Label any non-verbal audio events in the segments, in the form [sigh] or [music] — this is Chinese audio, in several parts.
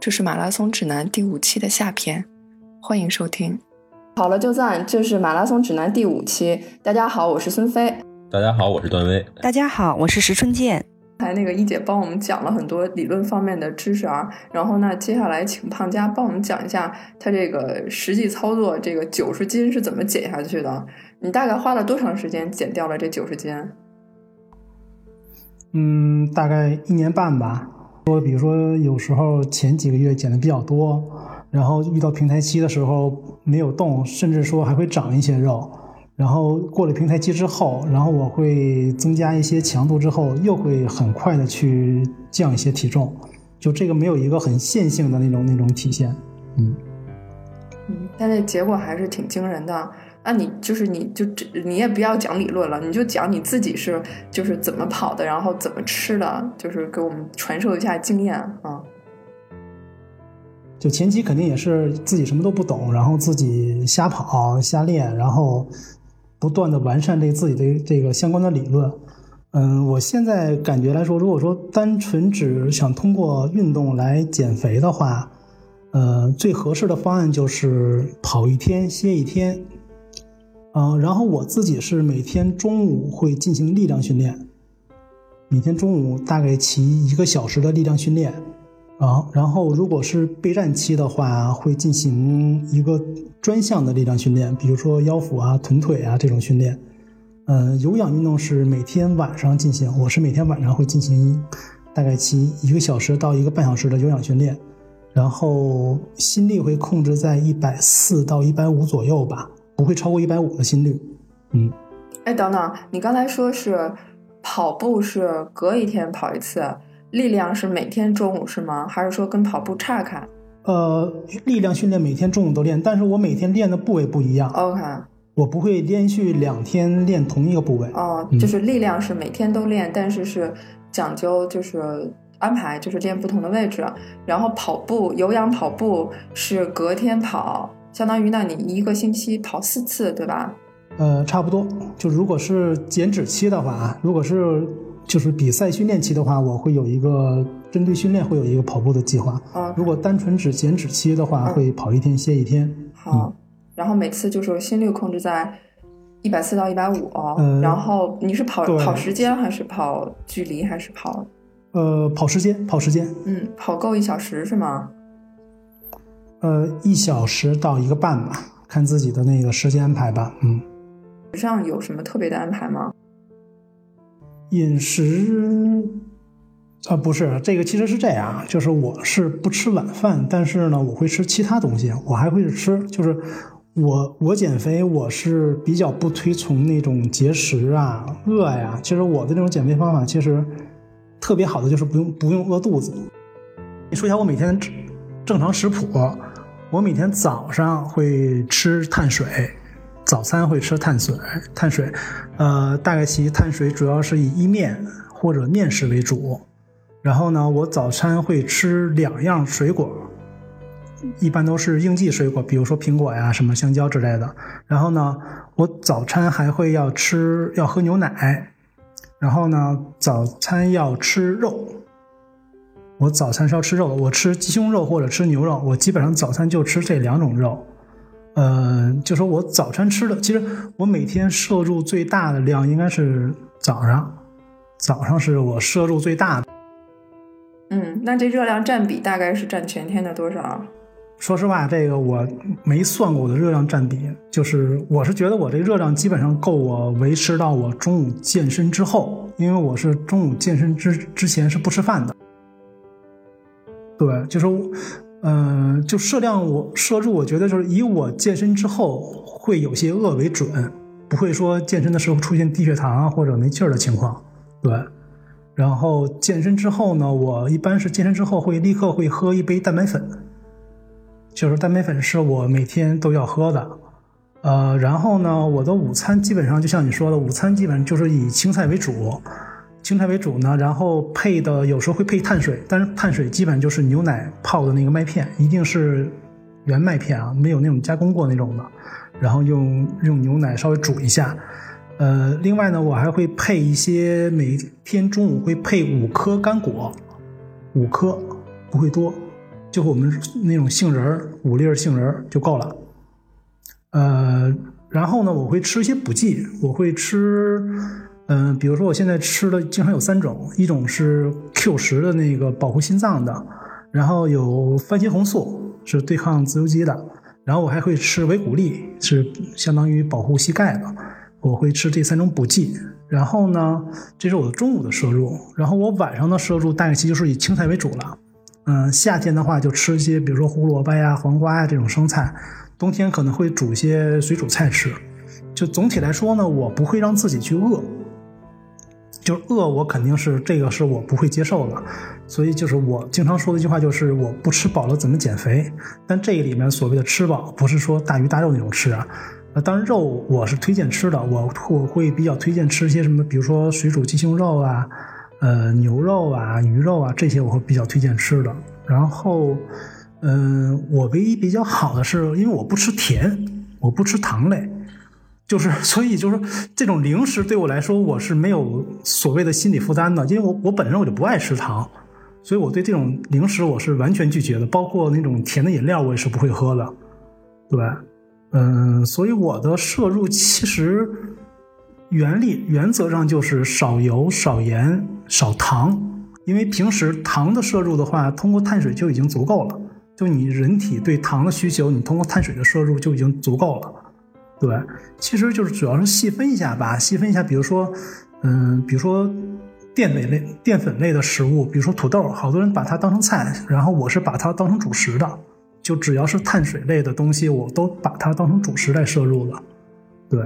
这是马拉松指南第五期的下篇，欢迎收听。好了就赞，这是马拉松指南第五期。大家好，我是孙飞。大家好，我是段威。大家好，我是石春健。才那个一姐帮我们讲了很多理论方面的知识啊，然后呢，接下来请胖佳帮我们讲一下他这个实际操作，这个九十斤是怎么减下去的？你大概花了多长时间减掉了这九十斤？嗯，大概一年半吧。说，比如说有时候前几个月减的比较多，然后遇到平台期的时候没有动，甚至说还会长一些肉。然后过了平台期之后，然后我会增加一些强度之后，又会很快的去降一些体重，就这个没有一个很线性的那种那种体现，嗯嗯，但是结果还是挺惊人的。那你就是你就这你也不要讲理论了，你就讲你自己是就是怎么跑的，然后怎么吃的，就是给我们传授一下经验啊。就前期肯定也是自己什么都不懂，然后自己瞎跑瞎练，然后。不断的完善这自己的这个相关的理论，嗯，我现在感觉来说，如果说单纯只想通过运动来减肥的话，呃，最合适的方案就是跑一天歇一天，嗯，然后我自己是每天中午会进行力量训练，每天中午大概骑一个小时的力量训练。啊，然后如果是备战期的话，会进行一个专项的力量训练，比如说腰腹啊、臀腿啊这种训练。嗯，有氧运动是每天晚上进行，我是每天晚上会进行大概骑一个小时到一个半小时的有氧训练，然后心率会控制在一百四到一百五左右吧，不会超过一百五的心率。嗯，哎，等等，你刚才说是跑步是隔一天跑一次？力量是每天中午是吗？还是说跟跑步岔开？呃，力量训练每天中午都练，但是我每天练的部位不一样。OK，我不会连续两天练同一个部位。哦，就是力量是每天都练，但是是讲究就是安排，就是练不同的位置。然后跑步有氧跑步是隔天跑，相当于那你一个星期跑四次，对吧？呃，差不多。就如果是减脂期的话啊，如果是。就是比赛训练期的话，我会有一个针对训练会有一个跑步的计划。啊，如果单纯只减脂期的话，会跑一天歇一天。好，然后每次就是心率控制在一百四到一百五。然后你是跑跑时间还是跑距离还是跑？呃，跑时间，跑时间。嗯，跑够一小时是吗？呃，一小时到一个半吧，看自己的那个时间安排吧。嗯，上有什么特别的安排吗？饮食啊，不是这个，其实是这样，就是我是不吃晚饭，但是呢，我会吃其他东西，我还会吃，就是我我减肥，我是比较不推崇那种节食啊、饿呀。其实我的那种减肥方法，其实特别好的就是不用不用饿肚子。你说一下我每天正常食谱，我每天早上会吃碳水。早餐会吃碳水，碳水，呃，大概其碳水主要是以意面或者面食为主。然后呢，我早餐会吃两样水果，一般都是应季水果，比如说苹果呀、什么香蕉之类的。然后呢，我早餐还会要吃要喝牛奶。然后呢，早餐要吃肉。我早餐是要吃肉的，我吃鸡胸肉或者吃牛肉。我基本上早餐就吃这两种肉。呃，就说我早餐吃的，其实我每天摄入最大的量应该是早上，早上是我摄入最大的。嗯，那这热量占比大概是占全天的多少？说实话，这个我没算过我的热量占比，就是我是觉得我这热量基本上够我维持到我中午健身之后，因为我是中午健身之之前是不吃饭的。对，就是。嗯，就摄量我摄入，我觉得就是以我健身之后会有些饿为准，不会说健身的时候出现低血糖啊或者没劲儿的情况。对，然后健身之后呢，我一般是健身之后会立刻会喝一杯蛋白粉，就是蛋白粉是我每天都要喝的。呃，然后呢，我的午餐基本上就像你说的，午餐基本就是以青菜为主。青菜为主呢，然后配的有时候会配碳水，但是碳水基本就是牛奶泡的那个麦片，一定是原麦片啊，没有那种加工过那种的。然后用用牛奶稍微煮一下。呃，另外呢，我还会配一些，每天中午会配五颗干果，五颗不会多，就我们那种杏仁儿，五粒杏仁儿就够了。呃，然后呢，我会吃一些补剂，我会吃，嗯、比如说我现在吃的经常有三种，一种是 Q 十的那个保护心脏的，然后有番茄红素是对抗自由基的，然后我还会吃维骨力，是相当于保护膝盖的，我会吃这三种补剂。然后呢，这是我的中午的摄入，然后我晚上的摄入大概其就是以青菜为主了。嗯，夏天的话就吃一些，比如说胡萝卜呀、黄瓜呀这种生菜，冬天可能会煮一些水煮菜吃。就总体来说呢，我不会让自己去饿，就是饿我肯定是这个是我不会接受的，所以就是我经常说的一句话就是我不吃饱了怎么减肥？但这里面所谓的吃饱，不是说大鱼大肉那种吃啊。呃，当然肉我是推荐吃的，我我会比较推荐吃一些什么，比如说水煮鸡胸肉啊，呃牛肉啊、鱼肉啊这些我会比较推荐吃的。然后，嗯、我唯一比较好的是，因为我不吃甜，我不吃糖类，就是 [laughs] 所以就是这种零食对我来说我是没有所谓的心理负担的，因为我我本身我就不爱吃糖，所以我对这种零食我是完全拒绝的，包括那种甜的饮料我也是不会喝的，对，嗯，所以我的摄入其实原理原则上就是少油、少盐、少糖，因为平时糖的摄入的话，通过碳水就已经足够了，就你人体对糖的需求，你通过碳水的摄入就已经足够了。对，其实就是主要是细分一下吧，细分一下，比如说，嗯，比如说淀粉类、淀粉类的食物，比如说土豆，好多人把它当成菜，然后我是把它当成主食的，就只要是碳水类的东西，我都把它当成主食来摄入了。对，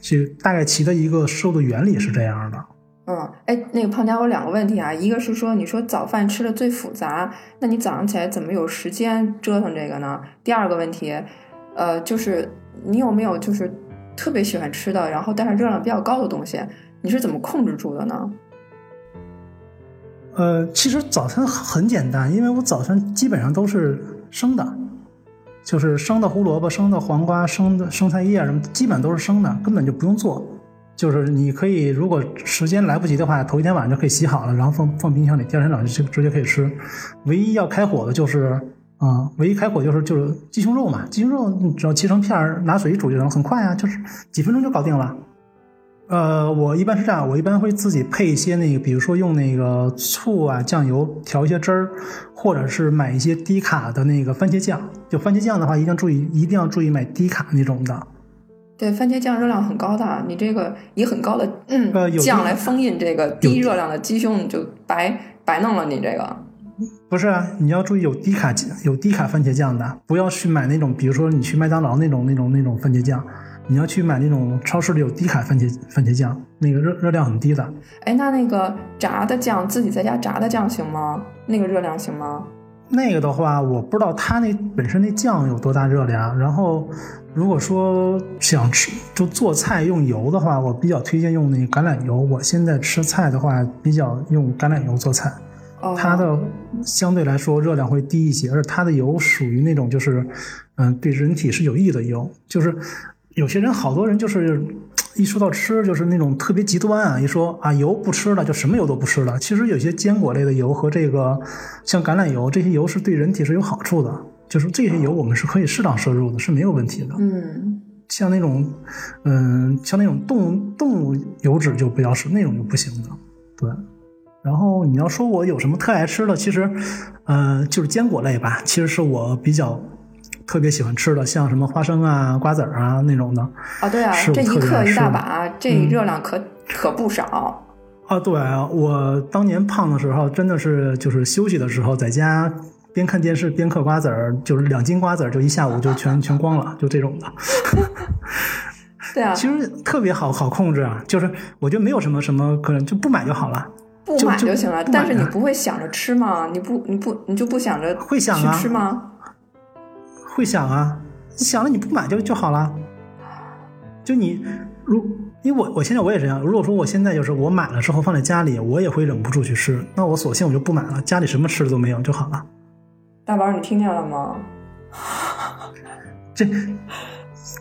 其大概其的一个摄入的原理是这样的。嗯，哎，那个胖家，我有两个问题啊，一个是说，你说早饭吃的最复杂，那你早上起来怎么有时间折腾这个呢？第二个问题，呃，就是你有没有就是特别喜欢吃的，然后但是热量比较高的东西，你是怎么控制住的呢？呃，其实早餐很简单，因为我早餐基本上都是生的，就是生的胡萝卜、生的黄瓜、生的生菜叶什么，基本都是生的，根本就不用做。就是你可以，如果时间来不及的话，头一天晚上就可以洗好了，然后放放冰箱里，第二天早上就直接可以吃。唯一要开火的就是啊、唯一开火就是就是鸡胸肉嘛，鸡胸肉你只要切成片儿，拿水一煮就行，很快啊，就是几分钟就搞定了。呃，我一般是这样，我一般会自己配一些那个，比如说用那个醋啊、酱油调一些汁儿，或者是买一些低卡的那个番茄酱。就番茄酱的话，一定要注意，一定要注意买低卡那种的。对，番茄酱热量很高的，你这个以很高的嗯、呃有酱来封印这个低热量的鸡胸，你就白白弄了你这个。不是啊，你要注意有低卡有低卡番茄酱的，不要去买那种，比如说你去麦当劳那种那种那种番茄酱，你要去买那种超市里有低卡番茄番茄酱，那个热热量很低的。哎，那那个炸的酱，自己在家炸的酱行吗？那个热量行吗？那个的话，我不知道它那本身那酱有多大热量。然后，如果说想吃就做菜用油的话，我比较推荐用那橄榄油。我现在吃菜的话，比较用橄榄油做菜，它的相对来说热量会低一些，而且它的油属于那种就是，嗯，对人体是有益的油。就是有些人，好多人就是一说到吃，就是那种特别极端啊，一说啊油不吃了，就什么油都不吃了。其实有些坚果类的油和这个像橄榄油这些油是对人体是有好处的，就是这些油我们是可以适当摄入的，是没有问题的。嗯，像那种，嗯，像那种动物动物油脂就不要吃，那种就不行的。对。然后你要说我有什么特爱吃的，其实，呃，就是坚果类吧，其实是我比较特别喜欢吃的，像什么花生啊、瓜子儿啊那种的。啊，对啊，这一克一大把，这嗯热量可、可不少。啊，对啊，我当年胖的时候，真的是就是休息的时候，在家边看电视边嗑瓜子儿，就是两斤瓜子儿就一下午就全全光了，就这种的。[laughs] 对啊，其实特别好好控制啊，就是我觉得没有什么什么可能就不买就好了。不买就行了。但是你啊不会想着吃吗？你不，你不，你就不想着会想啊去吃吗？会想啊，你想了你不买就就好了。就你如因为我我现在我也这样，如果说我现在就是我买了之后放在家里，我也会忍不住去吃，那我索性我就不买了，家里什么吃的都没有就好了。大宝，你听见了吗？[laughs] 这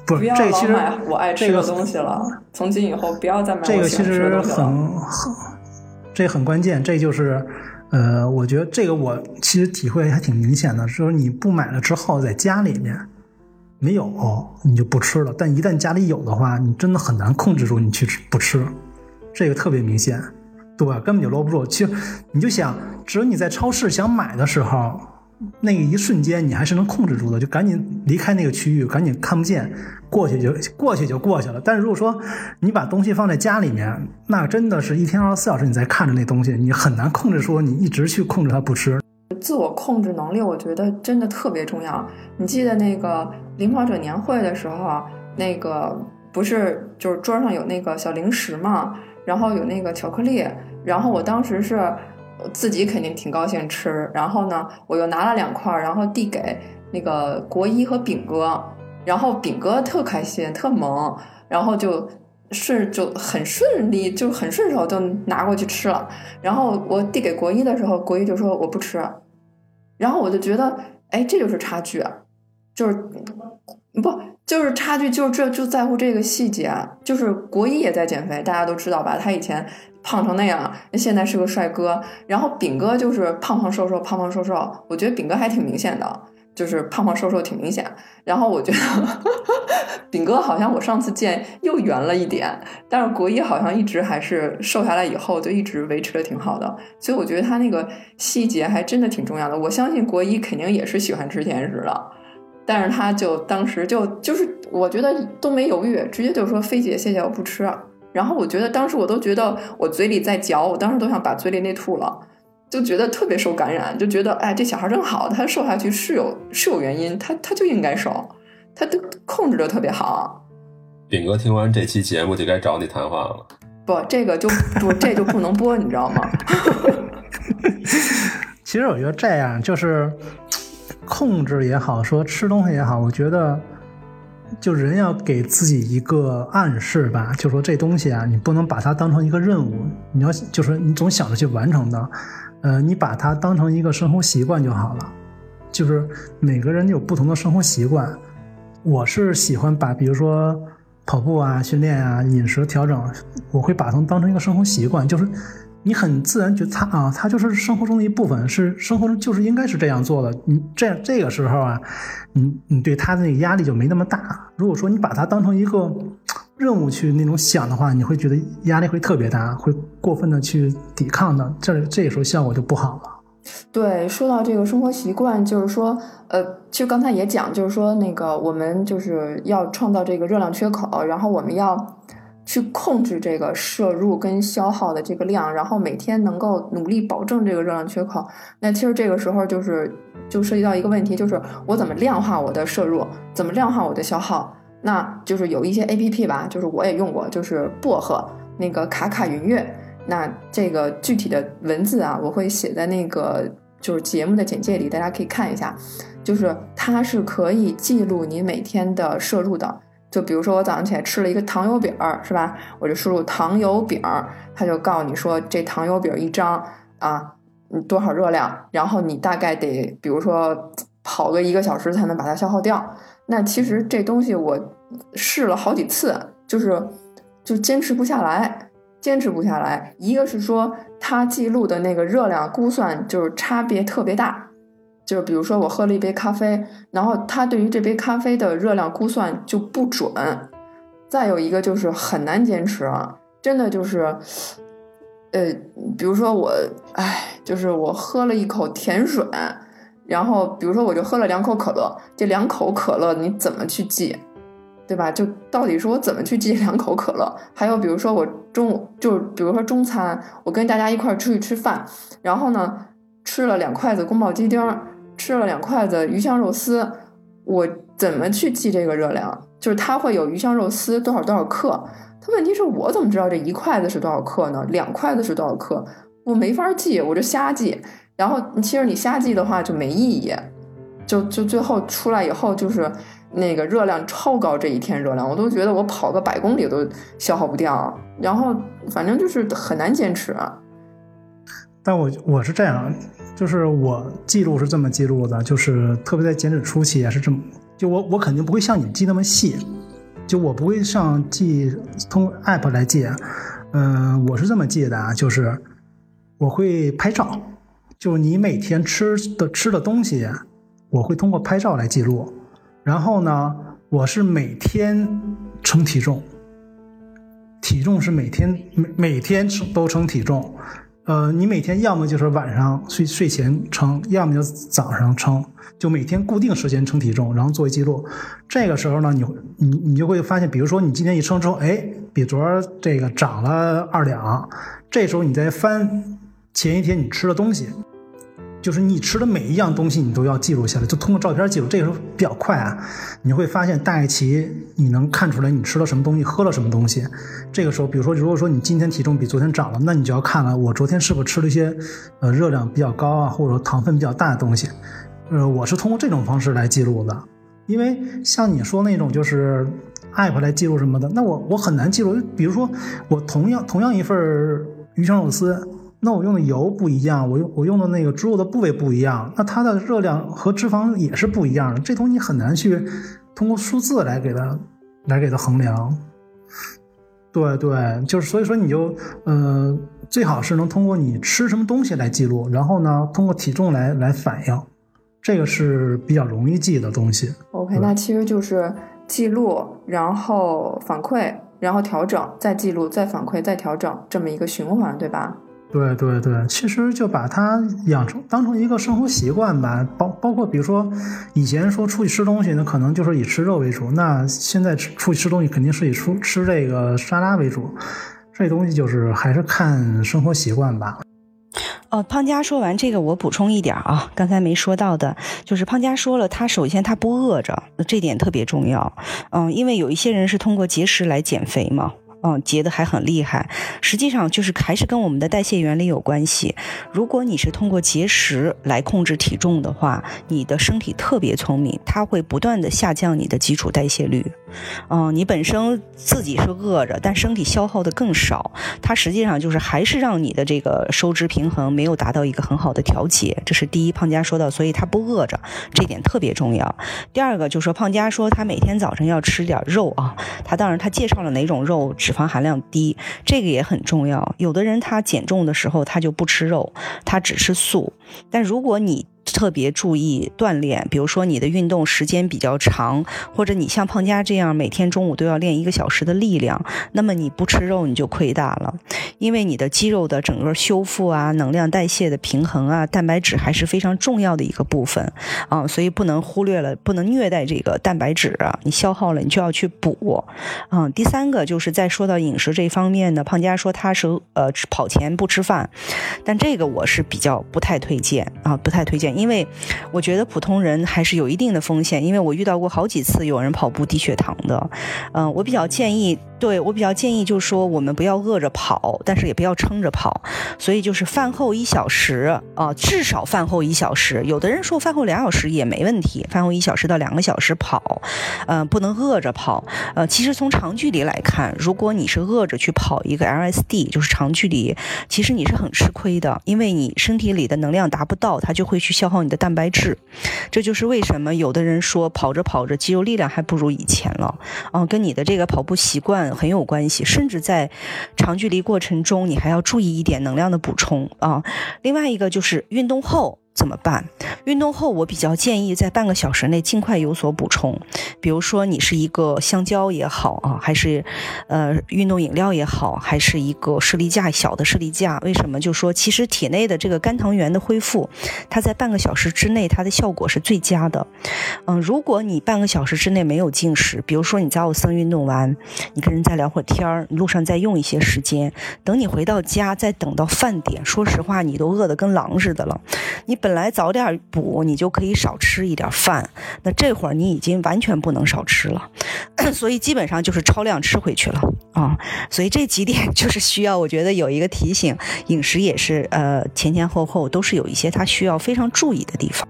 不不要老买我爱吃这个的东西了。从今以后不要再买这个其我喜欢吃的实东西了。很很，这很关键，这就是，呃，我觉得这个我其实体会还挺明显的，就是你不买了之后，在家里面没有你就不吃了，但一旦家里有的话，你真的很难控制住你去吃不吃，这个特别明显，对吧？根本就搂不住。其实你就想，只有你在超市想买的时候。那个一瞬间，你还是能控制住的，就赶紧离开那个区域，赶紧看不见，过去就过去就过去了。但是如果说你把东西放在家里面，那真的是一天二十四小时你在看着那东西，你很难控制说你一直去控制它不吃。自我控制能力，我觉得真的特别重要。你记得那个领跑者年会的时候，那个不是就是桌上有那个小零食嘛，然后有那个巧克力，然后我当时是。自己肯定挺高兴吃，然后呢，我又拿了两块，然后递给那个国一和炳哥，然后饼哥特开心，特萌，然后就顺就很顺利，就很顺手就拿过去吃了。然后我递给国一的时候，国一就说我不吃，然后我就觉得，哎，这就是差距，就是不。就是差距，就这就在乎这个细节。就是国一也在减肥，大家都知道吧？他以前胖成那样，现在是个帅哥。然后饼哥就是胖胖瘦瘦，胖胖瘦瘦。我觉得饼哥还挺明显的，就是胖胖瘦瘦挺明显。然后我觉得饼哥好像我上次见又圆了一点，但是国一好像一直还是瘦下来以后就一直维持的挺好的。所以我觉得他那个细节还真的挺重要的。我相信国一肯定也是喜欢吃甜食的。但是他就当时就就是，我觉得都没犹豫，直接就说：“菲姐，谢谢，我不吃。”然后我觉得当时我都觉得我嘴里在嚼，我当时都想把嘴里那吐了，就觉得特别受感染，就觉得哎，这小孩真好，他瘦下去是有是有原因，他他就应该瘦，他都控制的特别好。炳哥听完这期节目就该找你谈话了。不，这个就不这就不能播，你知道吗？[laughs] 其实我觉得这样就是。控制也好，说吃东西也好，我觉得就人要给自己一个暗示吧，就说这东西啊，你不能把它当成一个任务，你要就是你总想着去完成的，呃，你把它当成一个生活习惯就好了。就是每个人有不同的生活习惯，我是喜欢把比如说跑步啊、训练啊、饮食调整，我会把它当成一个生活习惯，就是。你很自然觉得它啊，它就是生活中的一部分，是生活中就是应该是这样做的。你这样这个时候啊，你你对他的那个压力就没那么大。如果说你把它当成一个任务去那种想的话，你会觉得压力会特别大，会过分的去抵抗的，这这时候效果就不好了。对，说到这个生活习惯，就是说，呃，其实刚才也讲，就是说那个我们就是要创造这个热量缺口，然后我们要。去控制这个摄入跟消耗的这个量，然后每天能够努力保证这个热量缺口。那其实这个时候就是就涉及到一个问题，就是我怎么量化我的摄入，怎么量化我的消耗？那就是有一些 A P P 吧，就是我也用过，就是薄荷那个卡卡云月。那这个具体的文字啊，我会写在那个就是节目的简介里，大家可以看一下。就是它是可以记录你每天的摄入的。就比如说我早上起来吃了一个糖油饼儿，是吧？我就输入糖油饼儿，它就告诉你说这糖油饼一张啊，多少热量，然后你大概得比如说跑个一个小时才能把它消耗掉。那其实这东西我试了好几次，就是就坚持不下来，坚持不下来。一个是说它记录的那个热量估算就是差别特别大。就比如说我喝了一杯咖啡，然后他对于这杯咖啡的热量估算就不准。再有一个就是很难坚持，啊真的就是，呃，比如说我，哎，就是我喝了一口甜水，然后比如说我就喝了两口可乐，这两口可乐你怎么去记，对吧？就到底是我怎么去记两口可乐？还有比如说我中午就比如说中餐，我跟大家一块儿出去吃饭，然后呢吃了两筷子宫保鸡丁。吃了两筷子鱼香肉丝，我怎么去记这个热量？就是它会有鱼香肉丝多少多少克，它问题是我怎么知道这一筷子是多少克呢？两筷子是多少克？我没法记，我就瞎记。然后其实你瞎记的话就没意义，就就最后出来以后就是那个热量超高，这一天热量我都觉得我跑个百公里都消耗不掉，然后反正就是很难坚持。但我我是这样。就是我记录是这么记录的，就是特别在减脂初期也是这么，就我我肯定不会像你记那么细，就我不会上记通过 app 来记，嗯，我是这么记的啊，就是我会拍照，就你每天吃的吃的东西，我会通过拍照来记录。然后呢，我是每天称体重，体重是每天每每天都称体重。呃，你每天要么就是晚上睡睡前称，要么就早上称，就每天固定时间称体重，然后作为记录。这个时候呢，你你你就会发现，比如说你今天一称之后，哎，比昨儿这个长了二两，这时候你再翻前一天你吃的东西。就是你吃的每一样东西，你都要记录下来，就通过照片记录。这个时候比较快啊，你会发现大概其你能看出来你吃了什么东西，喝了什么东西。这个时候，比如说，如果说你今天体重比昨天涨了，那你就要看了，我昨天是否吃了一些呃热量比较高啊，或者说糖分比较大的东西。呃，我是通过这种方式来记录的，因为像你说那种就是 app 来记录什么的，那我我很难记录。比如说，我同样同样一份鱼香肉丝。那我用的油不一样，我用我用的那个猪肉的部位不一样，那它的热量和脂肪也是不一样的。这东西很难去通过数字来给它来给它衡量。对对，就是所以说你就呃最好是能通过你吃什么东西来记录，然后呢通过体重来来反映，这个是比较容易记的东西。OK，那其实就是记录，然后反馈，然后调整，再记录，再反馈，再调整，这么一个循环，对吧？对对对，其实就把它养成当成一个生活习惯吧，包包括比如说以前说出去吃东西，那可能就是以吃肉为主，那现在吃出去吃东西肯定是以出吃这个沙拉为主，这东西就是还是看生活习惯吧。呃，胖佳说完这个，我补充一点啊，刚才没说到的，就是胖佳说了，他首先他不饿着，这点特别重要，嗯，因为有一些人是通过节食来减肥嘛。嗯，结的还很厉害，实际上就是还是跟我们的代谢原理有关系。如果你是通过节食来控制体重的话，你的身体特别聪明，它会不断的下降你的基础代谢率。嗯，你本身自己是饿着，但身体消耗的更少，它实际上就是还是让你的这个收支平衡没有达到一个很好的调节。这是第一，胖佳说到，所以他不饿着，这点特别重要。第二个就是说，胖佳说他每天早晨要吃点肉啊，他当然他介绍了哪种肉。脂肪含量低，这个也很重要。有的人他减重的时候，他就不吃肉，他只吃素。但如果你特别注意锻炼，比如说你的运动时间比较长，或者你像胖佳这样每天中午都要练一个小时的力量，那么你不吃肉你就亏大了，因为你的肌肉的整个修复啊、能量代谢的平衡啊、蛋白质还是非常重要的一个部分啊，所以不能忽略了，不能虐待这个蛋白质啊，你消耗了你就要去补啊。第三个就是在说到饮食这方面呢，胖佳说他是呃跑前不吃饭，但这个我是比较不太推荐啊，不太推荐。因为我觉得普通人还是有一定的风险，因为我遇到过好几次有人跑步低血糖的，嗯，我比较建议。对我比较建议，就是说我们不要饿着跑，但是也不要撑着跑，所以就是饭后一小时啊，至少饭后一小时。有的人说饭后两小时也没问题，饭后一小时到两个小时跑，呃，不能饿着跑。呃，其实从长距离来看，如果你是饿着去跑一个 LSD，就是长距离，其实你是很吃亏的，因为你身体里的能量达不到，它就会去消后你的蛋白质。这就是为什么有的人说跑着跑着肌肉力量还不如以前了，嗯，跟你的这个跑步习惯。很有关系，甚至在长距离过程中，你还要注意一点能量的补充啊。另外一个就是运动后。怎么办？运动后，我比较建议在半个小时内尽快有所补充。比如说，你是一个香蕉也好啊，还是呃运动饮料也好，还是一个士力架小的士力架。为什么？就说其实体内的这个肝糖原的恢复，它在半个小时之内，它的效果是最佳的。嗯，如果你半个小时之内没有进食，比如说你在奥森运动完，你跟人再聊会儿天儿，路上再用一些时间，等你回到家，再等到饭点，说实话，你都饿得跟狼似的了。你本本来早点补，你就可以少吃一点饭。那这会儿你已经完全不能少吃了，[coughs] 所以基本上就是超量吃回去了啊。所以这几点就是需要，我觉得有一个提醒，饮食也是呃前前后后都是有一些他需要非常注意的地方。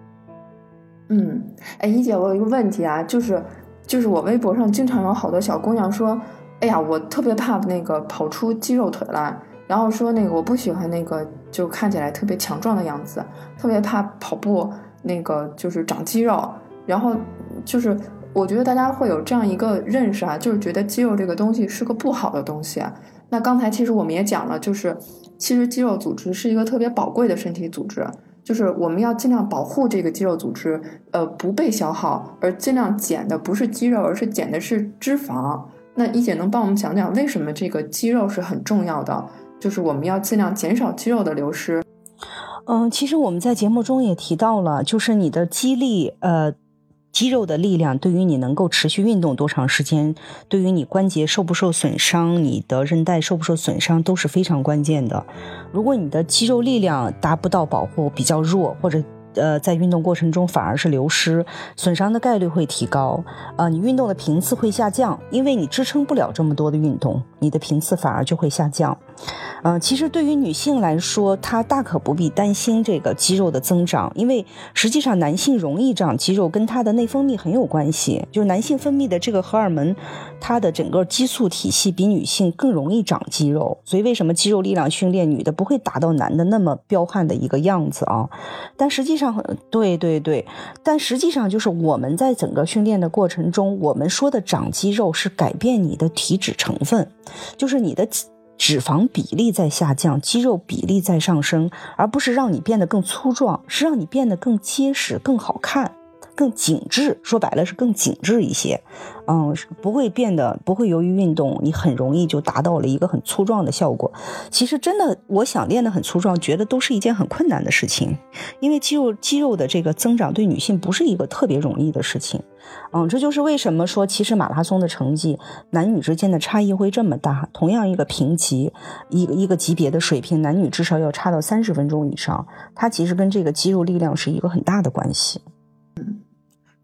嗯，哎，一姐，我有一个问题啊，就是就是我微博上经常有好多小姑娘说，哎呀，我特别怕那个跑出肌肉腿来。然后说那个我不喜欢那个就看起来特别强壮的样子，特别怕跑步那个就是长肌肉。然后就是我觉得大家会有这样一个认识啊，就是觉得肌肉这个东西是个不好的东西。那刚才其实我们也讲了，就是其实肌肉组织是一个特别宝贵的身体组织。就是我们要尽量保护这个肌肉组织，呃，不被消耗，而尽量减的不是肌肉，而是减的是脂肪。那一姐能帮我们讲讲为什么这个肌肉是很重要的？就是我们要尽量减少肌肉的流失。嗯，其实我们在节目中也提到了，就是你的肌力，呃，肌肉的力量对于你能够持续运动多长时间，对于你关节受不受损伤，你的韧带受不受损伤都是非常关键的。如果你的肌肉力量达不到保护，比较弱，或者呃，在运动过程中反而是流失，损伤的概率会提高。呃，你运动的频次会下降，因为你支撑不了这么多的运动，你的频次反而就会下降。嗯，其实对于女性来说，她大可不必担心这个肌肉的增长，因为实际上男性容易长肌肉跟他的内分泌很有关系。就是男性分泌的这个荷尔蒙，它的整个激素体系比女性更容易长肌肉。所以为什么肌肉力量训练女的不会达到男的那么彪悍的一个样子啊？但实际上，对对对，但实际上就是我们在整个训练的过程中，我们说的长肌肉是改变你的体脂成分，就是你的。脂肪比例在下降，肌肉比例在上升，而不是让你变得更粗壮，是让你变得更结实、更好看。更紧致，说白了是更紧致一些，嗯，不会变得不会由于运动，你很容易就达到了一个很粗壮的效果。其实真的，我想练得很粗壮，觉得都是一件很困难的事情，因为肌肉肌肉的这个增长对女性不是一个特别容易的事情，嗯，这就是为什么说其实马拉松的成绩男女之间的差异会这么大。同样一个评级，一个一个级别的水平，男女至少要差到三十分钟以上，它其实跟这个肌肉力量是一个很大的关系。嗯。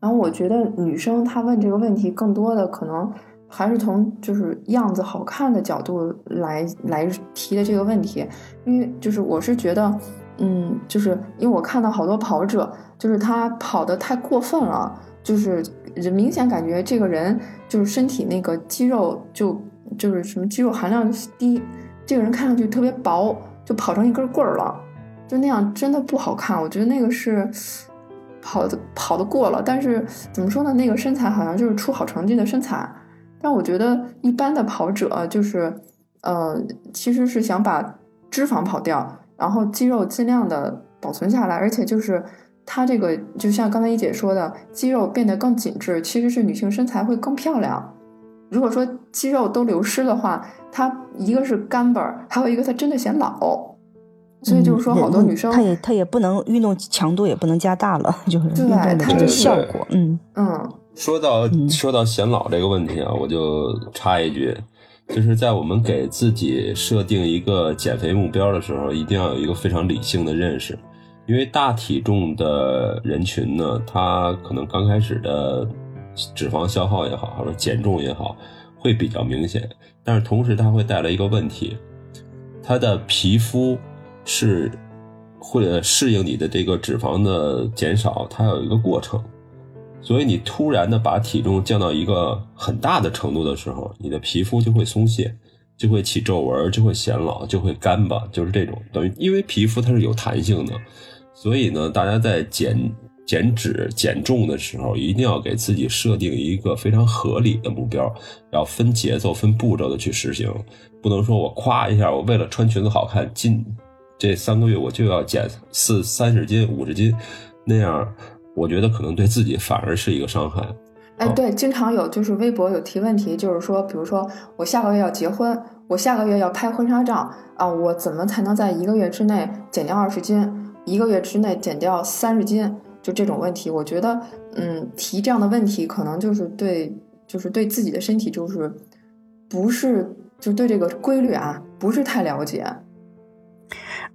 然后我觉得女生她问这个问题，更多的可能还是从就是样子好看的角度来来提的这个问题，因为就是我是觉得，嗯，就是因为我看到好多跑者，就是他跑的太过分了，就是明显感觉这个人就是身体那个肌肉就就是什么肌肉含量低，这个人看上去特别薄，就跑成一根棍儿了，就那样真的不好看。我觉得那个是。跑的跑的过了，但是怎么说呢？那个身材好像就是出好成绩的身材。但我觉得一般的跑者就是，呃，其实是想把脂肪跑掉，然后肌肉尽量的保存下来。而且就是他这个，就像刚才一姐说的，肌肉变得更紧致，其实是女性身材会更漂亮。如果说肌肉都流失的话，它一个是干巴儿，还有一个它真的显老。所以就是说，好多女生，她也她也不能运动强度也不能加大了，[laughs] 就是运动的这个效果。嗯嗯。说到说到显老这个问题啊，我就插一句，就是在我们给自己设定一个减肥目标的时候，一定要有一个非常理性的认识，因为大体重的人群呢，他可能刚开始的脂肪消耗也好，或者减重也好，会比较明显，但是同时它会带来一个问题，他的皮肤。是会适应你的这个脂肪的减少，它有一个过程，所以你突然的把体重降到一个很大的程度的时候，你的皮肤就会松懈，就会起皱纹，就会显老，就会干巴，就是这种等于因为皮肤它是有弹性的，所以呢，大家在减减脂减重的时候，一定要给自己设定一个非常合理的目标，要分节奏、分步骤的去实行，不能说我夸一下，我为了穿裙子好看进。这三个月我就要减四三十斤五十斤，那样我觉得可能对自己反而是一个伤害。哎，对，经常有就是微博有提问题，就是说，比如说我下个月要结婚，我下个月要拍婚纱照啊，我怎么才能在一个月之内减掉二十斤，一个月之内减掉三十斤？就这种问题，我觉得，嗯，提这样的问题可能就是对，就是对自己的身体就是不是就对这个规律啊不是太了解。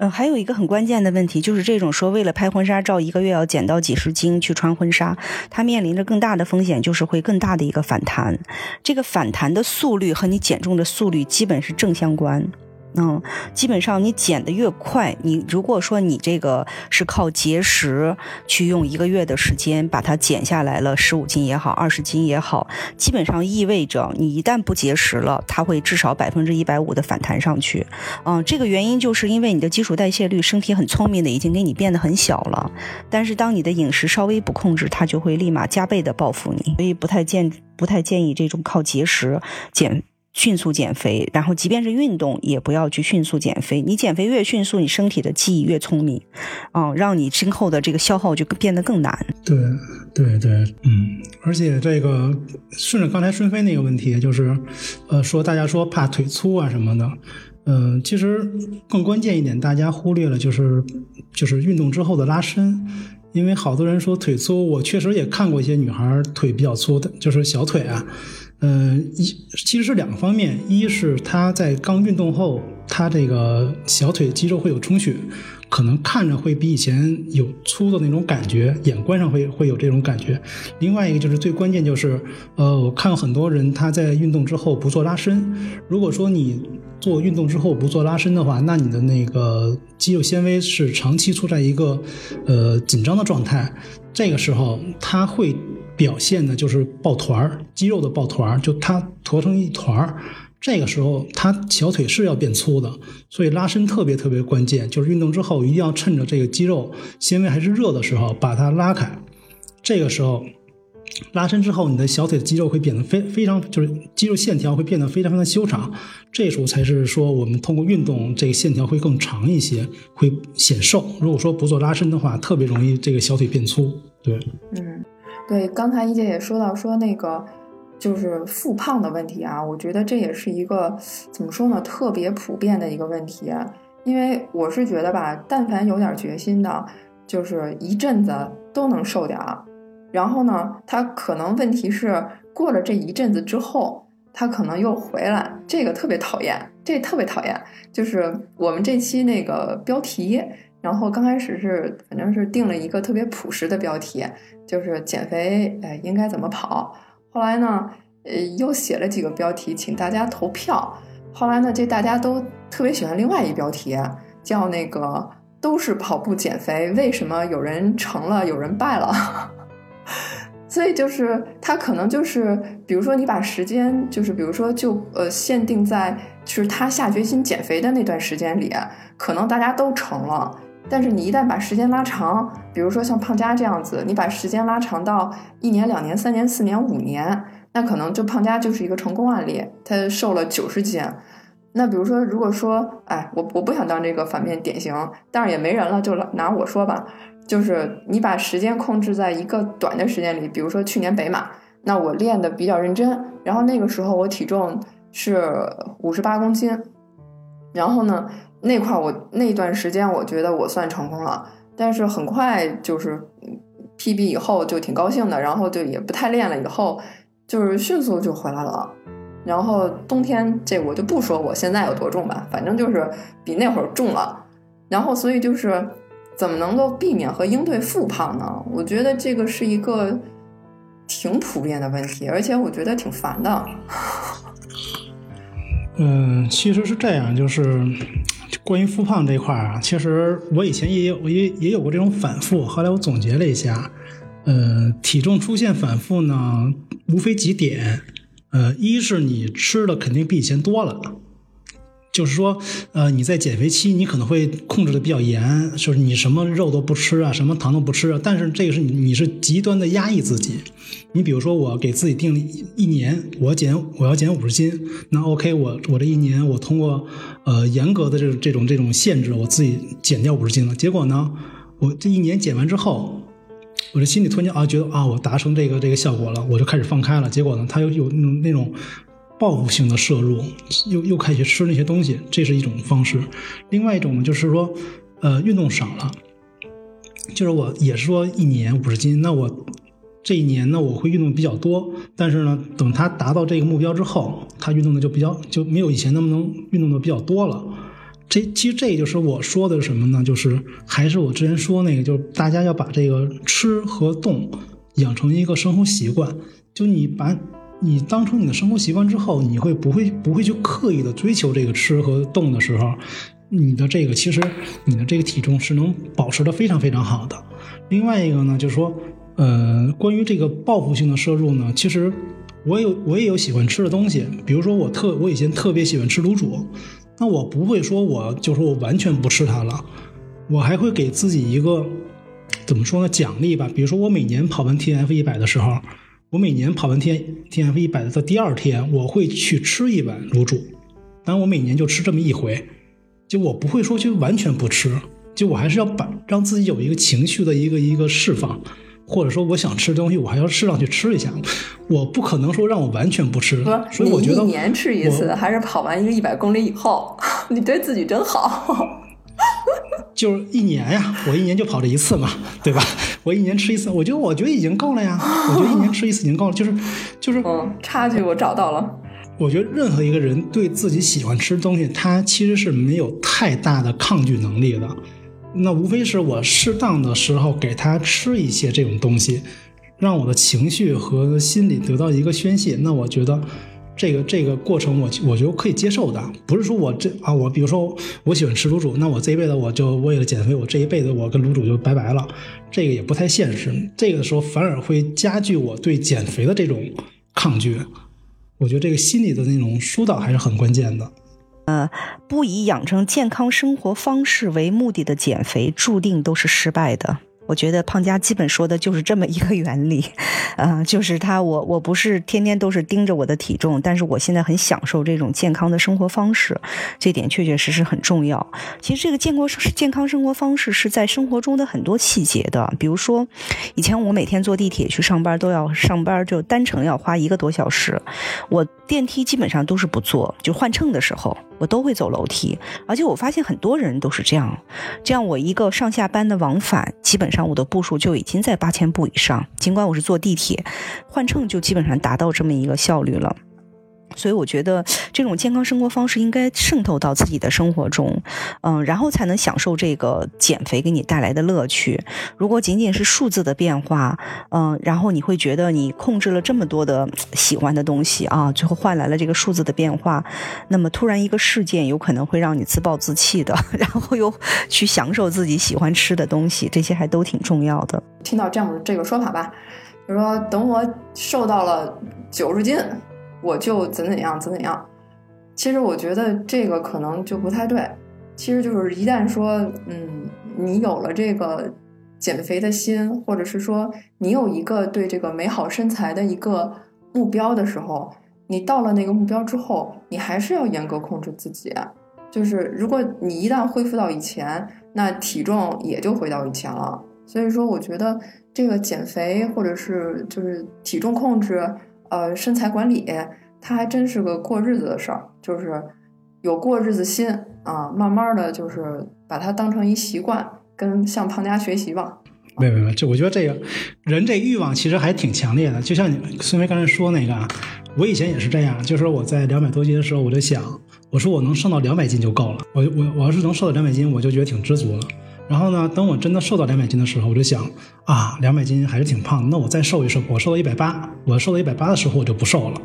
嗯，还有一个很关键的问题，就是这种说为了拍婚纱照，一个月要减到几十斤去穿婚纱，它面临着更大的风险，就是会更大的一个反弹。这个反弹的速率和你减重的速率基本是正相关。嗯，基本上你减的越快，你如果说你这个是靠节食去用一个月的时间把它减下来了十五斤也好，二十斤也好，基本上意味着你一旦不节食了，它会至少百分之一百五的反弹上去。嗯，这个原因就是因为你的基础代谢率，身体很聪明的已经给你变得很小了，但是当你的饮食稍微不控制，它就会立马加倍的报复你，所以不太建不太建议这种靠节食减。迅速减肥，然后即便是运动，也不要去迅速减肥。你减肥越迅速，你身体的记忆越聪明，嗯，让你今后的这个消耗就变得更难。对，对，对，嗯，而且这个顺着刚才顺飞那个问题，就是，呃，说大家说怕腿粗啊什么的，嗯、其实更关键一点，大家忽略了就是就是运动之后的拉伸。因为好多人说腿粗，我确实也看过一些女孩腿比较粗的，就是小腿啊，嗯，一其实是两个方面，一是他在刚运动后，他这个小腿肌肉会有充血，可能看着会比以前有粗的那种感觉，眼观上会会有这种感觉。另外一个就是最关键就是，呃，我看很多人他在运动之后不做拉伸，如果说你做运动之后不做拉伸的话，那你的那个肌肉纤维是长期处在一个呃紧张的状态，这个时候它会表现的就是抱团儿，肌肉的抱团儿，就它坨成一团儿。这个时候，它小腿是要变粗的，所以拉伸特别特别关键。就是运动之后，一定要趁着这个肌肉纤维还是热的时候，把它拉开。这个时候，拉伸之后，你的小腿的肌肉会变得非非常，就是肌肉线条会变得非常非常修长。这时候才是说，我们通过运动，这个线条会更长一些，会显瘦。如果说不做拉伸的话，特别容易这个小腿变粗。对，嗯，对，刚才一姐也说到说那个就是复胖的问题啊，我觉得这也是一个怎么说呢，特别普遍的一个问题。因为我是觉得吧，但凡有点决心的，就是一阵子都能瘦点儿。然后呢，他可能问题是过了这一阵子之后，他可能又回来，这个特别讨厌，这特别讨厌。就是我们这期那个标题，然后刚开始是反正是定了一个特别朴实的标题，就是减肥，呃，应该怎么跑。后来呢，呃，又写了几个标题，请大家投票。后来呢，这大家都特别喜欢另外一标题，叫那个都是跑步减肥，为什么有人成了，有人败了？[laughs] 所以就是他可能就是，比如说你把时间，就是比如说就呃限定在就是他下决心减肥的那段时间里，可能大家都成了。但是你一旦把时间拉长，比如说像胖佳这样子，你把时间拉长到一年、两年、三年、四年、五年，那可能就胖佳就是一个成功案例，他瘦了九十斤。那比如说，如果说，哎，我我不想当这个反面典型，但是也没人了，就拿我说吧。就是你把时间控制在一个短的时间里，比如说去年北马，那我练的比较认真，然后那个时候我体重是五十八公斤，然后呢那块我那段时间我觉得我算成功了，但是很快就是 PB 以后就挺高兴的，然后就也不太练了，以后就是迅速就回来了。然后冬天这我就不说我现在有多重吧，反正就是比那会儿重了。然后所以就是。怎么能够避免和应对复胖呢？我觉得这个是一个挺普遍的问题，而且我觉得挺烦的。[laughs] 嗯，其实是这样，就是关于复胖这块儿啊，其实我以前也有也也有过这种反复，后来我总结了一下，呃，体重出现反复呢，无非几点，呃，一是你吃的肯定比以前多了。就是说，呃，你在减肥期，你可能会控制的比较严，就是你什么肉都不吃啊，什么糖都不吃啊。但是这个是你你是极端的压抑自己。你比如说，我给自己定了一年，我减我要减五十斤，那 OK，我我这一年我通过呃严格的这种这种这种限制，我自己减掉五十斤了。结果呢，我这一年减完之后，我这心里突然间啊觉得啊我达成这个这个效果了，我就开始放开了。结果呢，他又有那种那种。报复性的摄入，又又开始吃那些东西，这是一种方式。另外一种呢，就是说，呃，运动少了，就是我也是说一年五十斤，那我这一年呢，我会运动比较多，但是呢，等他达到这个目标之后，他运动的就比较就没有以前那么能运动的比较多了。这其实这就是我说的什么呢？就是还是我之前说那个，就是大家要把这个吃和动养成一个生活习惯，就你把。你当成你的生活习惯之后，你会不会不会去刻意的追求这个吃和动的时候，你的这个其实你的这个体重是能保持的非常非常好的。另外一个呢，就是说，呃，关于这个报复性的摄入呢，其实我有我也有喜欢吃的东西，比如说我特我以前特别喜欢吃卤煮，那我不会说我就说我完全不吃它了，我还会给自己一个怎么说呢奖励吧，比如说我每年跑完 T F 一百的时候。我每年跑完天 T F 一百的第二天，我会去吃一碗卤煮，当然我每年就吃这么一回，就我不会说去完全不吃，就我还是要把让自己有一个情绪的一个一个释放，或者说我想吃东西，我还要适当去吃一下，我不可能说让我完全不吃，所以我觉得一年吃一次，还是跑完一个一百公里以后，[laughs] 你对自己真好。[laughs] 就是一年呀，我一年就跑这一次嘛，对吧？我一年吃一次，我觉得我觉得已经够了呀。我觉得一年吃一次已经够了，就是就是，嗯，差距我找到了。我觉得任何一个人对自己喜欢吃的东西，他其实是没有太大的抗拒能力的。那无非是我适当的时候给他吃一些这种东西，让我的情绪和心理得到一个宣泄。那我觉得。这个这个过程，我我觉得可以接受的，不是说我这啊，我比如说我喜欢吃卤煮，那我这一辈子我就为了减肥，我这一辈子我跟卤煮就拜拜了，这个也不太现实。这个时候反而会加剧我对减肥的这种抗拒。我觉得这个心理的那种疏导还是很关键的。呃，不以养成健康生活方式为目的的减肥，注定都是失败的。我觉得胖佳基本说的就是这么一个原理，嗯，就是他我我不是天天都是盯着我的体重，但是我现在很享受这种健康的生活方式，这点确确实实很重要。其实这个健康健康生活方式是在生活中的很多细节的，比如说，以前我每天坐地铁去上班都要上班就单程要花一个多小时，我电梯基本上都是不坐，就换乘的时候我都会走楼梯，而且我发现很多人都是这样，这样我一个上下班的往返基本上。我的步数就已经在八千步以上，尽管我是坐地铁，换乘就基本上达到这么一个效率了。所以我觉得这种健康生活方式应该渗透到自己的生活中，嗯，然后才能享受这个减肥给你带来的乐趣。如果仅仅是数字的变化，嗯，然后你会觉得你控制了这么多的喜欢的东西啊，最后换来了这个数字的变化，那么突然一个事件有可能会让你自暴自弃的，[laughs] 然后又去享受自己喜欢吃的东西，这些还都挺重要的。听到这样的这个说法吧，就说等我瘦到了九十斤。我就怎怎样怎怎样，其实我觉得这个可能就不太对。其实就是一旦说，嗯，你有了这个减肥的心，或者是说你有一个对这个美好身材的一个目标的时候，你到了那个目标之后，你还是要严格控制自己。就是如果你一旦恢复到以前，那体重也就回到以前了。所以说，我觉得这个减肥或者是就是体重控制。呃，身材管理，它还真是个过日子的事儿，就是有过日子心啊，慢慢的就是把它当成一习惯，跟向胖家学习吧。没有没有，就我觉得这个人这欲望其实还挺强烈的，就像你孙威刚才说那个啊，我以前也是这样，就是我在两百多斤的时候，我就想，我说我能瘦到两百斤就够了，我我我要是能瘦到两百斤，我就觉得挺知足了。然后呢，等我真的瘦到两百斤的时候，我就想啊，两百斤还是挺胖，那我再瘦一瘦，我瘦到一百八，我瘦到一百八的时候我就不瘦了。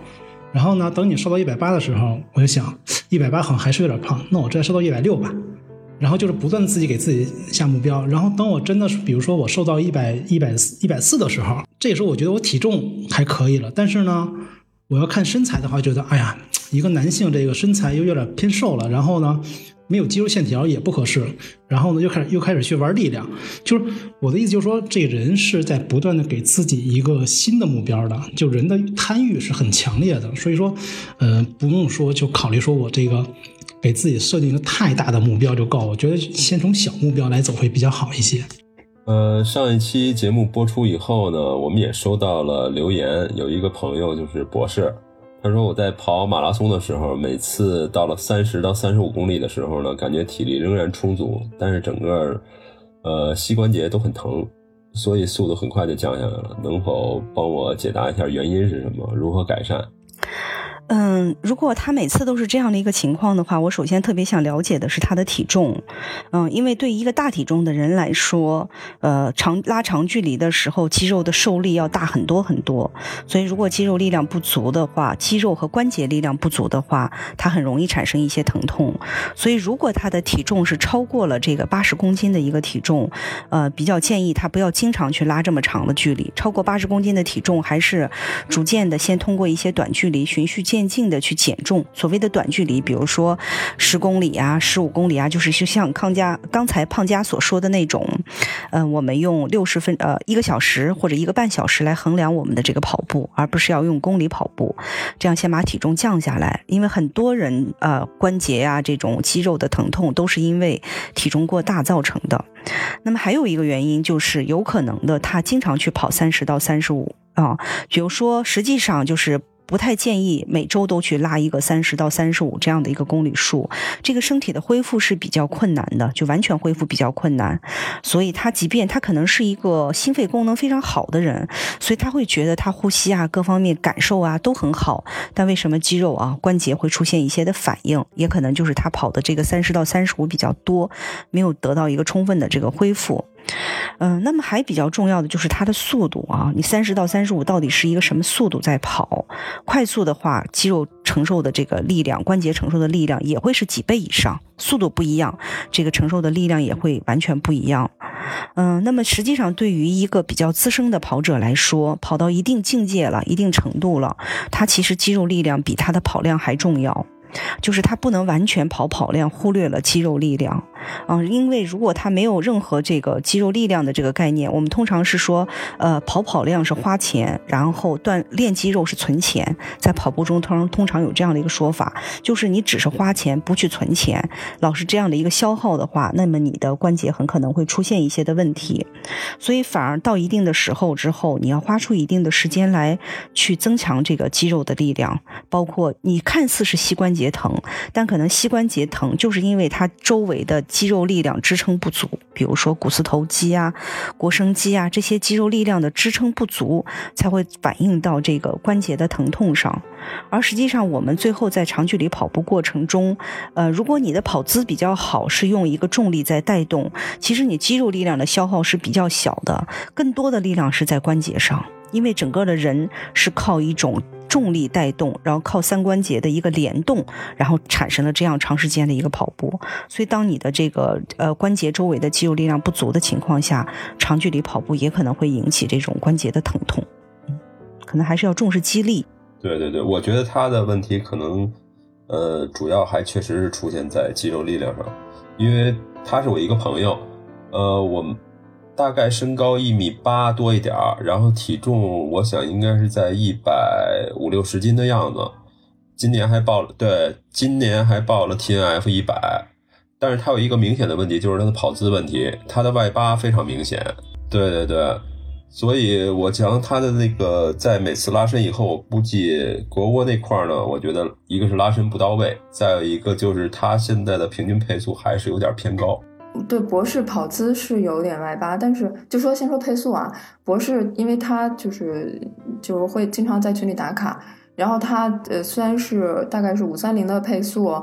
然后呢，等你瘦到一百八的时候，我就想一百八好像还是有点胖，那我再瘦到一百六吧。然后就是不断自己给自己下目标。然后等我真的是，比如说我瘦到一百一百一百四的时候，这时候我觉得我体重还可以了。但是呢，我要看身材的话，觉得哎呀，一个男性这个身材又有点偏瘦了。然后呢？没有肌肉线条也不合适，然后呢，又开始又开始去玩力量，就是我的意思，就是说，这人是在不断的给自己一个新的目标的，就人的贪欲是很强烈的，所以说，呃，不用说就考虑说我这个给自己设定一个太大的目标就够，我觉得先从小目标来走会比较好一些。呃，上一期节目播出以后呢，我们也收到了留言，有一个朋友就是博士。他说：“我在跑马拉松的时候，每次到了三十到三十五公里的时候呢，感觉体力仍然充足，但是整个呃膝关节都很疼，所以速度很快就降下来了。能否帮我解答一下原因是什么？如何改善？”嗯，如果他每次都是这样的一个情况的话，我首先特别想了解的是他的体重。嗯，因为对一个大体重的人来说，呃，长拉长距离的时候，肌肉的受力要大很多很多。所以，如果肌肉力量不足的话，肌肉和关节力量不足的话，它很容易产生一些疼痛。所以，如果他的体重是超过了这个八十公斤的一个体重，呃，比较建议他不要经常去拉这么长的距离。超过八十公斤的体重，还是逐渐的先通过一些短距离循序渐。渐进的去减重。所谓的短距离，比如说十公里啊、十五公里啊，就是就像康佳刚才胖佳所说的那种，嗯、我们用六十分呃一个小时或者一个半小时来衡量我们的这个跑步，而不是要用公里跑步，这样先把体重降下来。因为很多人呃关节呀、这种肌肉的疼痛都是因为体重过大造成的。那么还有一个原因就是有可能的，他经常去跑三十到三十五啊，比如说实际上就是。不太建议每周都去拉一个三十到三十五这样的一个公里数，这个身体的恢复是比较困难的，就完全恢复比较困难。所以他即便他可能是一个心肺功能非常好的人，所以他会觉得他呼吸啊各方面感受啊都很好，但为什么肌肉啊关节会出现一些的反应？也可能就是他跑的这个三十到三十五比较多，没有得到一个充分的这个恢复。嗯，那么还比较重要的就是它的速度啊，你三十到三十五到底是一个什么速度在跑？快速的话，肌肉承受的这个力量，关节承受的力量也会是几倍以上，速度不一样，这个承受的力量也会完全不一样。嗯，那么实际上对于一个比较资深的跑者来说，跑到一定境界了、一定程度了，他其实肌肉力量比他的跑量还重要。就是他不能完全跑跑量，忽略了肌肉力量，嗯，因为如果他没有任何这个肌肉力量的这个概念，我们通常是说，呃，跑跑量是花钱，然后锻炼肌肉是存钱，在跑步中通通常有这样的一个说法，就是你只是花钱不去存钱，老是这样的一个消耗的话，那么你的关节很可能会出现一些的问题，所以反而到一定的时候之后，你要花出一定的时间来去增强这个肌肉的力量，包括你看似是膝关节。疼，但可能膝关节疼，就是因为它周围的肌肉力量支撑不足，比如说股四头肌啊、腘绳肌啊这些肌肉力量的支撑不足，才会反映到这个关节的疼痛上。而实际上，我们最后在长距离跑步过程中，呃，如果你的跑姿比较好，是用一个重力在带动，其实你肌肉力量的消耗是比较小的，更多的力量是在关节上，因为整个的人是靠一种。重力带动，然后靠三关节的一个联动，然后产生了这样长时间的一个跑步。所以，当你的这个呃关节周围的肌肉力量不足的情况下，长距离跑步也可能会引起这种关节的疼痛。嗯可能还是要重视肌力。对对对，我觉得他的问题可能呃主要还确实是出现在肌肉力量上，因为他是我一个朋友，呃我。大概身高一米八多一点儿，然后体重我想应该是在一百五六十斤的样子。今年还报了，对，今年还报了 T N F 一百。但是他有一个明显的问题，就是他的跑姿问题，他的外八非常明显。对对对，所以我讲他的那个在每次拉伸以后，我估计腘窝那块呢，我觉得一个是拉伸不到位，再有一个就是他现在的平均配速还是有点偏高。对，博士跑姿是有点外八，但是就说先说配速啊，博士因为他就是就是会经常在群里打卡，然后他呃虽然是大概是五三零的配速，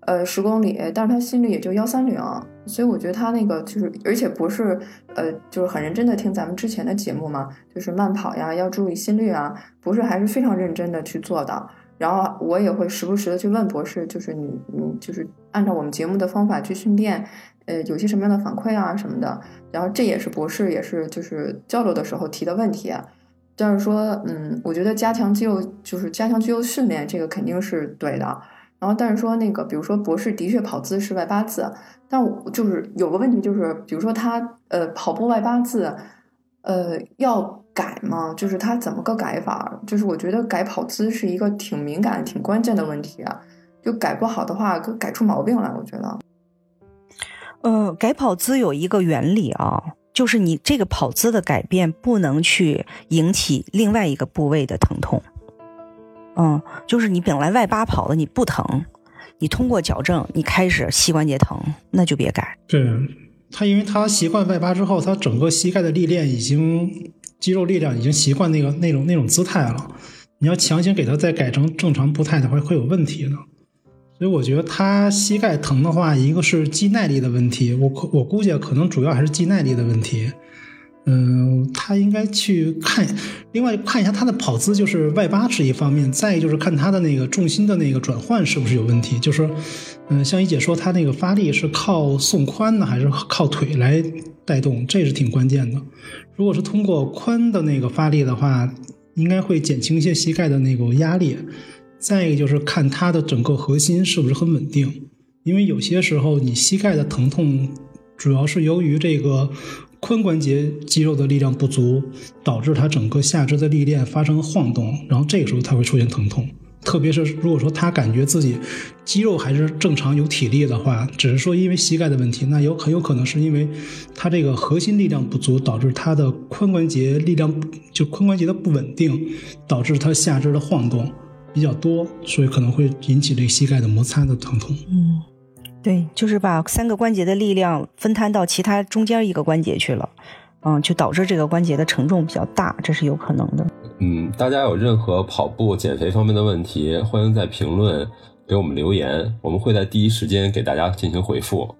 呃十公里，但是他心率也就幺三零，所以我觉得他那个就是，而且博士呃就是很认真的听咱们之前的节目嘛，就是慢跑呀要注意心率啊，博士还是非常认真的去做的。然后我也会时不时的去问博士，就是你你就是按照我们节目的方法去训练。呃，有些什么样的反馈啊什么的，然后这也是博士也是就是交流的时候提的问题，但是说，嗯，我觉得加强肌肉就是加强肌肉训练，这个肯定是对的。然后，但是说那个，比如说博士的确跑姿是外八字，但我就是有个问题，就是比如说他呃跑步外八字，呃要改吗？就是他怎么个改法？就是我觉得改跑姿是一个挺敏感、挺关键的问题啊，就改不好的话，改出毛病来，我觉得。呃，改跑姿有一个原理啊，就是你这个跑姿的改变不能去引起另外一个部位的疼痛。嗯，就是你本来外八跑的你不疼，你通过矫正你开始膝关节疼，那就别改。对他，因为他习惯外八之后，他整个膝盖的历练已经肌肉力量已经习惯那个那种那种姿态了，你要强行给他再改成正常步态的话，会有问题的。所以我觉得他膝盖疼的话，一个是肌耐力的问题，我我估计可能主要还是肌耐力的问题。嗯，他应该去看，另外看一下他的跑姿，就是外八是一方面，再就是看他的那个重心的那个转换是不是有问题。就是，嗯，像一姐说，他那个发力是靠送髋呢，还是靠腿来带动，这是挺关键的。如果是通过髋的那个发力的话，应该会减轻一些膝盖的那个压力。再一个就是看它的整个核心是不是很稳定，因为有些时候你膝盖的疼痛主要是由于这个髋关节肌肉的力量不足，导致他整个下肢的力量发生晃动，然后这个时候他会出现疼痛。特别是如果说他感觉自己肌肉还是正常有体力的话，只是说因为膝盖的问题，那有很有可能是因为他这个核心力量不足，导致他的髋关节力量就髋关节的不稳定，导致他下肢的晃动比较多，所以可能会引起这膝盖的摩擦的疼痛。对，就是把三个关节的力量分摊到其他中间一个关节去了，嗯，就导致这个关节的承重比较大，这是有可能的。嗯，大家有任何跑步减肥方面的问题，欢迎在评论给我们留言，我们会在第一时间给大家进行回复。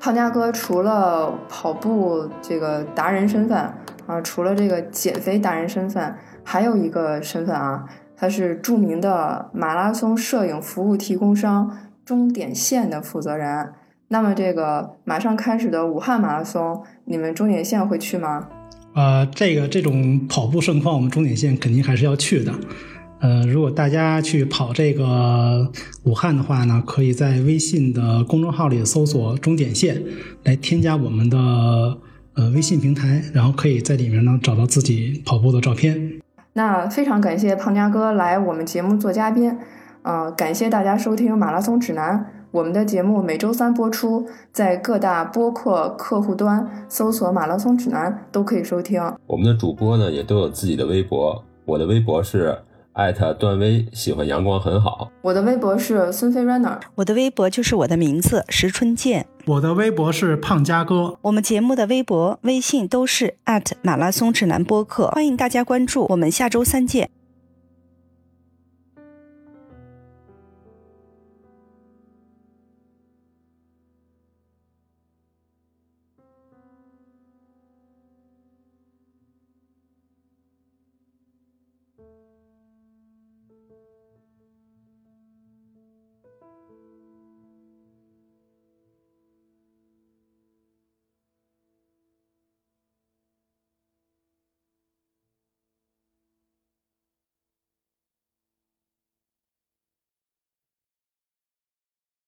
胖家哥除了跑步这个达人身份啊，除了这个减肥达人身份，还有一个身份啊，他是著名的马拉松摄影服务提供商终点线的负责人。那么，这个马上开始的武汉马拉松，你们终点线会去吗？呃，这个这种跑步盛况，我们终点线肯定还是要去的。呃，如果大家去跑这个武汉的话呢，可以在微信的公众号里搜索“终点线”，来添加我们的呃微信平台，然后可以在里面呢找到自己跑步的照片。那非常感谢胖家哥来我们节目做嘉宾，呃，感谢大家收听《马拉松指南》。我们的节目每周三播出，在各大播客客户端搜索“马拉松指南”都可以收听。我们的主播呢也都有自己的微博，我的微博是艾特段威，喜欢阳光很好。我的微博是孙飞 runner，我的微博就是我的名字石春健，我的微博是胖家哥。我们节目的微博、微信都是艾特马拉松指南播客，欢迎大家关注。我们下周三见。